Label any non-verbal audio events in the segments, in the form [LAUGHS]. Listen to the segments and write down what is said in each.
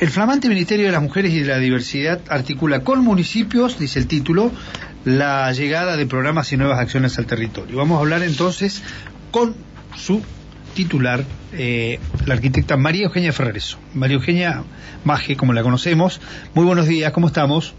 El flamante Ministerio de las Mujeres y de la Diversidad articula con municipios, dice el título, la llegada de programas y nuevas acciones al territorio. Vamos a hablar entonces con su titular, eh, la arquitecta María Eugenia Ferrereso. María Eugenia Maje, como la conocemos. Muy buenos días, ¿cómo estamos?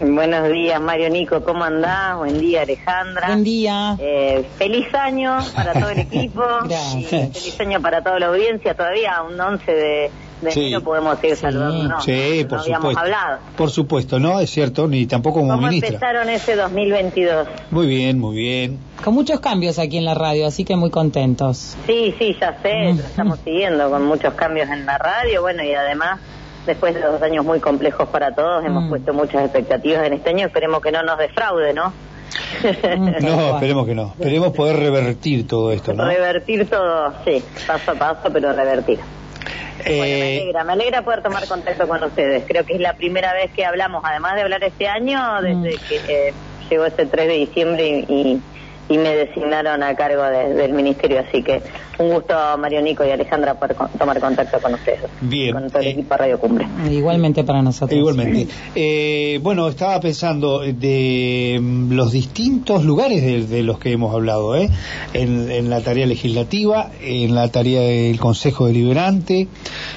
Buenos días, Mario Nico, ¿cómo andás? Buen día, Alejandra. Buen día. Eh, feliz año para todo el [LAUGHS] equipo. Gracias. feliz año para toda la audiencia. Todavía un 11 de, de Sí. enero podemos seguir saludando. Sí, por no habíamos supuesto. hablado. Por supuesto, no, es cierto, ni tampoco como ¿Cómo ministra. empezaron ese 2022? Muy bien, muy bien. Con muchos cambios aquí en la radio, así que muy contentos. Sí, sí, ya sé, lo estamos siguiendo con muchos cambios en la radio, bueno, y además, después de dos años muy complejos para todos, hemos Mm. puesto muchas expectativas en este año, esperemos que no nos defraude, ¿no? Mm, [LAUGHS] No, esperemos que no. Esperemos poder revertir todo esto, ¿no? Revertir todo, sí, paso a paso, pero revertir. Bueno, me Eh, alegra, me alegra poder tomar contacto con ustedes. Creo que es la primera vez que hablamos, además de hablar este año, desde Mm. que eh, llegó este 3 de diciembre y, y- y me designaron a cargo de- del ministerio. Así que un gusto, Mario Nico y Alejandra, con- tomar contacto con ustedes. Bien, Con todo el eh, equipo de Radio Cumbre. Igualmente para nosotros. Igualmente. Eh, bueno, estaba pensando de mm, los distintos lugares de, de los que hemos hablado, ¿eh? En, en la tarea legislativa, en la tarea del Consejo Deliberante,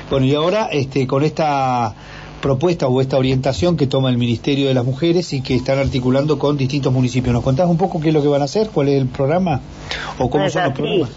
bueno, y ahora este, con esta propuesta o esta orientación que toma el Ministerio de las Mujeres y que están articulando con distintos municipios. ¿Nos contás un poco qué es lo que van a hacer? ¿Cuál es el programa? ¿O cómo son los programas?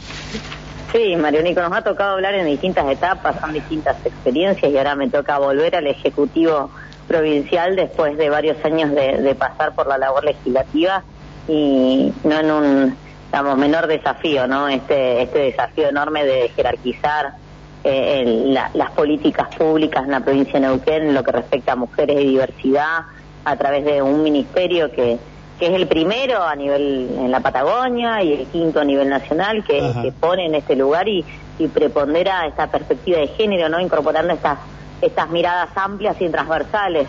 Sí, Mario Nico, nos ha tocado hablar en distintas etapas, son distintas experiencias y ahora me toca volver al Ejecutivo Provincial después de varios años de, de pasar por la labor legislativa y no en un, digamos, menor desafío, ¿no? Este, este desafío enorme de jerarquizar eh, el- la- las políticas públicas en la provincia de Neuquén en lo que respecta a mujeres y diversidad a través de un ministerio que, que es el primero a nivel en la Patagonia y el quinto a nivel nacional que, pone en este lugar y, y prepondera esta perspectiva de género, ¿no? Incorporando estas, estas miradas amplias y transversales.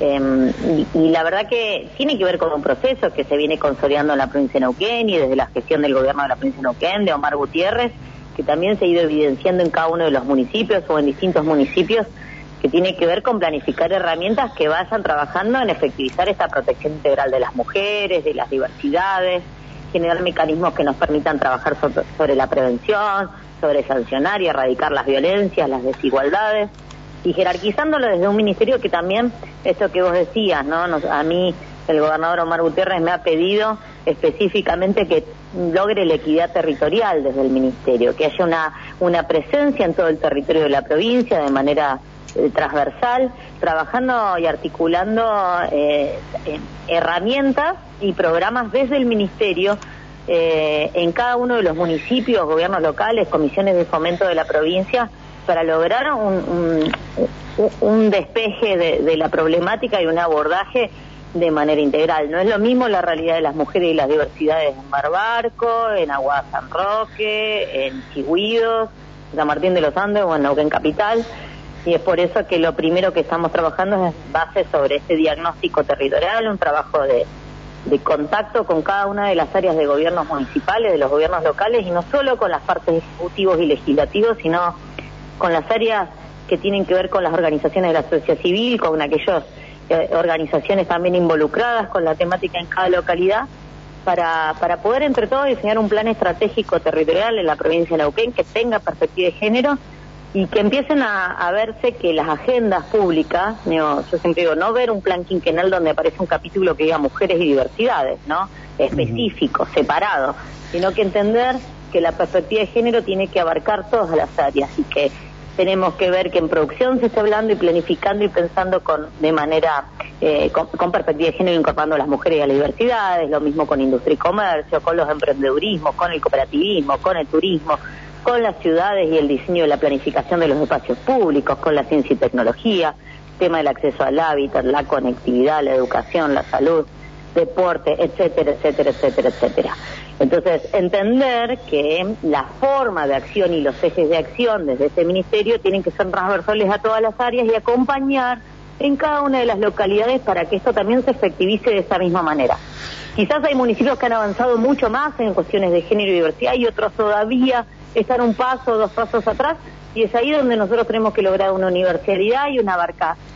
Eh, y, y la verdad que tiene que ver con un proceso que se viene consolidando en la provincia de Neuquén y desde la gestión del gobierno de la provincia de Neuquén, de Omar Gutiérrez, que también se ha ido evidenciando en cada uno de los municipios o en distintos municipios, que tiene que ver con planificar herramientas que vayan trabajando en efectivizar esta protección integral de las mujeres, de las diversidades, generar mecanismos que nos permitan trabajar so- sobre la prevención, sobre sancionar y erradicar las violencias, las desigualdades y jerarquizándolo desde un ministerio que también, esto que vos decías, ¿no? Nos- a mí el gobernador Omar Gutiérrez me ha pedido específicamente que logre la equidad territorial desde el ministerio, que haya una, una presencia en todo el territorio de la provincia de manera eh, transversal, trabajando y articulando eh, eh, herramientas y programas desde el ministerio eh, en cada uno de los municipios, gobiernos locales, comisiones de fomento de la provincia, para lograr un, un- despeje de, de la problemática y un abordaje de manera integral. No es lo mismo la realidad de las mujeres y las diversidades en Mar Barco, en Agua San Roque, en Chigüidos, San Martín de los Andes o en Neuquén Capital. Y es por eso que lo primero que estamos trabajando es base sobre ese diagnóstico territorial, un trabajo de, de contacto con cada una de las áreas de gobiernos municipales, de los gobiernos locales, y no solo con las partes ejecutivos y legislativos, sino con las áreas que tienen que ver con las organizaciones de la sociedad civil, con aquellas organizaciones también involucradas con la temática en cada localidad, para, para poder entre todos diseñar un plan estratégico territorial en la provincia de Neuquén que tenga perspectiva de género y que empiecen a, a verse que las agendas públicas, digo, yo siempre digo, no ver un plan quinquenal donde aparece un capítulo que diga mujeres y diversidades, ¿no? Específico, separado, sino que entender que la perspectiva de género tiene que abarcar todas las áreas y que tenemos que ver que en producción se está hablando y planificando y pensando con de manera eh, con, perspectiva de género incorporando a las mujeres y a las diversidades, lo mismo con industria y comercio, con los emprendedurismos, con el cooperativismo, con el turismo, con las ciudades y el diseño de la planificación de los espacios públicos, con la ciencia y tecnología, tema del acceso al hábitat, la conectividad, la educación, la salud, deporte, etcétera, etcétera, etcétera, etcétera. Entonces, entender que la forma de acción y los ejes de acción desde ese ministerio tienen que ser transversales a todas las áreas y acompañar en cada una de las localidades para que esto también se efectivice de esa misma manera. Quizás hay municipios que han avanzado mucho más en cuestiones de género y diversidad y otros todavía están un paso dos pasos atrás, y es ahí donde nosotros tenemos que lograr una universalidad y una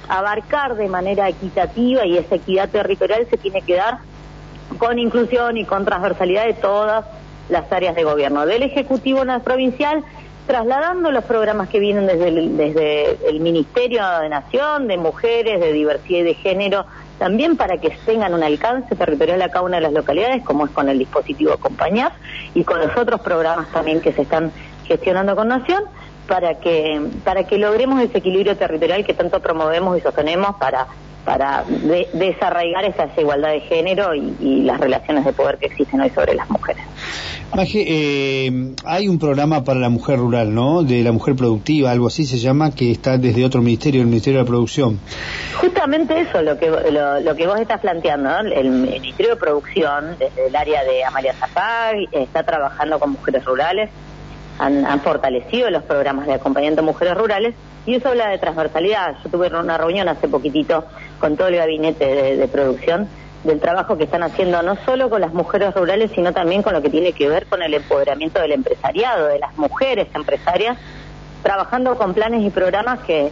abarcar de manera equitativa y esa equidad territorial se tiene que dar con inclusión y con transversalidad de todas las áreas de gobierno, del Ejecutivo Provincial, trasladando los programas que vienen desde el, Ministerio de Nación, de Mujeres, de Diversidad y de Género, también para que tengan un alcance territorial a cada una de las localidades, como es con el dispositivo Acompañar y con los otros programas también que se están gestionando con Nación, para que, para que logremos ese equilibrio territorial que tanto promovemos y sostenemos para para desarraigar esa desigualdad de género y, las relaciones de poder que existen hoy sobre las mujeres. Maje, eh, hay un programa para la mujer rural, ¿no? De la mujer productiva, algo así se llama, que está desde otro ministerio, el Ministerio de la Producción. Justamente eso, lo que lo, que vos estás planteando, ¿no? El Ministerio de Producción, desde el área de Amalia Zapag, está trabajando con mujeres rurales, han, han fortalecido los programas de acompañamiento a mujeres rurales y eso habla de transversalidad. Yo tuve una reunión hace poquitito con todo el gabinete de, producción del trabajo que están haciendo no solo con las mujeres rurales, sino también con lo que tiene que ver con el empoderamiento del empresariado, de las mujeres empresarias, trabajando con planes y programas que,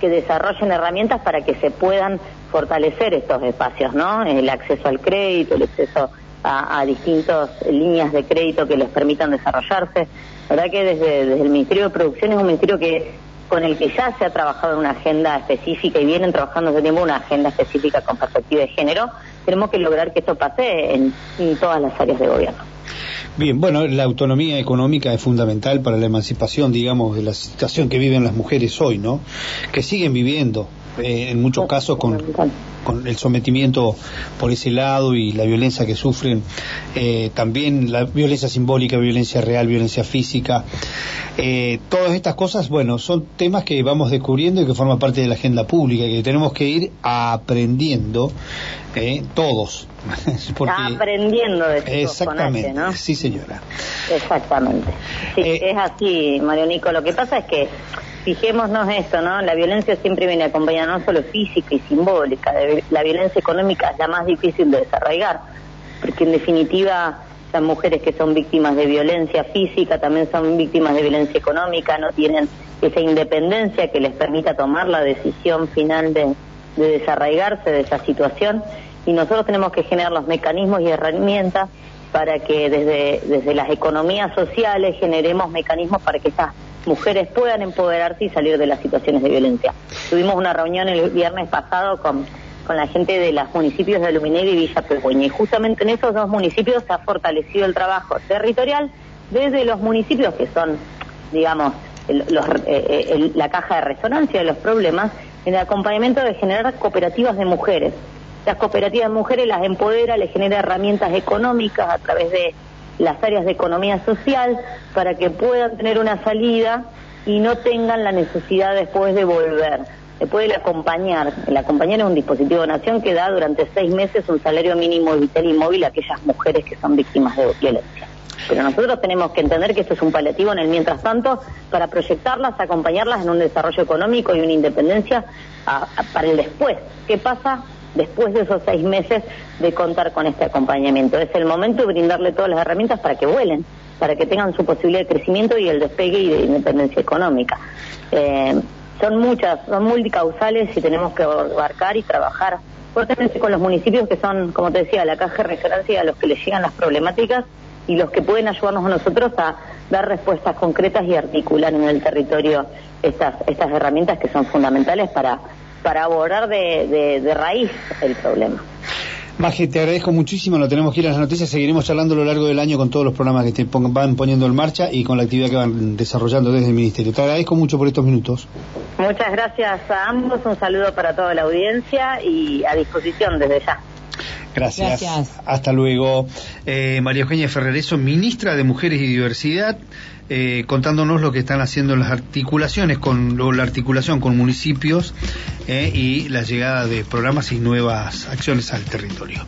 que desarrollen herramientas para que se puedan fortalecer estos espacios, ¿no? El acceso al crédito, el acceso a, distintas líneas de crédito que les permitan desarrollarse. La verdad que desde, el Ministerio de Producción es un ministerio que con el que ya se ha trabajado en una agenda específica y vienen trabajando desde tiempo una agenda específica con perspectiva de género, tenemos que lograr que esto pase en, todas las áreas de gobierno. Bien, bueno, la autonomía económica es fundamental para la emancipación, digamos, de la situación que viven las mujeres hoy, ¿no? Que siguen viviendo, eh, en muchos casos con, con, el sometimiento por ese lado y la violencia que sufren, eh, también la violencia simbólica, violencia real, violencia física. Eh, todas estas cosas, bueno, son temas que vamos descubriendo y que forman parte de la agenda pública, que tenemos que ir aprendiendo todos. [LAUGHS] aprendiendo de Exactamente, ¿no? sí señora. Exactamente. Sí, es así, Mario Nico. Lo que pasa es que fijémonos esto, ¿no? La violencia siempre viene acompañada no solo física y simbólica, la violencia económica es la más difícil de desarraigar, porque en definitiva las mujeres que son víctimas de violencia física también son víctimas de violencia económica, no tienen esa independencia que les permita tomar la decisión final de, de desarraigarse de esa situación y nosotros tenemos que generar los mecanismos y herramientas para que desde, desde las economías sociales generemos mecanismos para que estas mujeres puedan empoderarse y salir de las situaciones de violencia. Tuvimos una reunión el viernes pasado con, con la gente de los municipios de Aluminegro y Villa Pehueña y justamente en esos dos municipios se ha fortalecido el trabajo territorial desde los municipios que son, digamos, eh, eh, la caja de resonancia de los problemas en el acompañamiento de generar cooperativas de mujeres. Las cooperativas de mujeres las empodera, les genera herramientas económicas a través de las áreas de economía social para que puedan tener una salida y no tengan la necesidad después de volver. Después del acompañar, el acompañar es un dispositivo de nación que da durante seis meses un salario mínimo vital y móvil a aquellas mujeres que son víctimas de violencia. Pero nosotros tenemos que entender que esto es un paliativo en el mientras tanto para proyectarlas, acompañarlas en un desarrollo económico y una independencia para el después. ¿Qué pasa después de esos seis meses de contar con este acompañamiento. Es el momento de brindarle todas las herramientas para que vuelen, para que tengan su posibilidad de crecimiento y el despegue y de independencia económica. Eh, son muchas, son multicausales y tenemos que abarcar y trabajar fuertemente con los municipios que son, como te decía, la caja de referencia a los que les llegan las problemáticas y los que pueden ayudarnos a nosotros a dar respuestas concretas y articular en el territorio estas, estas herramientas que son fundamentales para para abordar de, raíz el problema. Maje, te agradezco muchísimo, lo tenemos que ir a las noticias, seguiremos charlando a lo largo del año con todos los programas que te van poniendo en marcha y con la actividad que van desarrollando desde el Ministerio. Te agradezco mucho por estos minutos. Muchas gracias a ambos, un saludo para toda la audiencia y a disposición desde ya. Gracias. Hasta luego. Eh, María Eugenia Ferrereso, ministra de Mujeres y Diversidad, eh, contándonos lo que están haciendo las articulaciones, con la articulación con municipios eh, y la llegada de programas y nuevas acciones al territorio.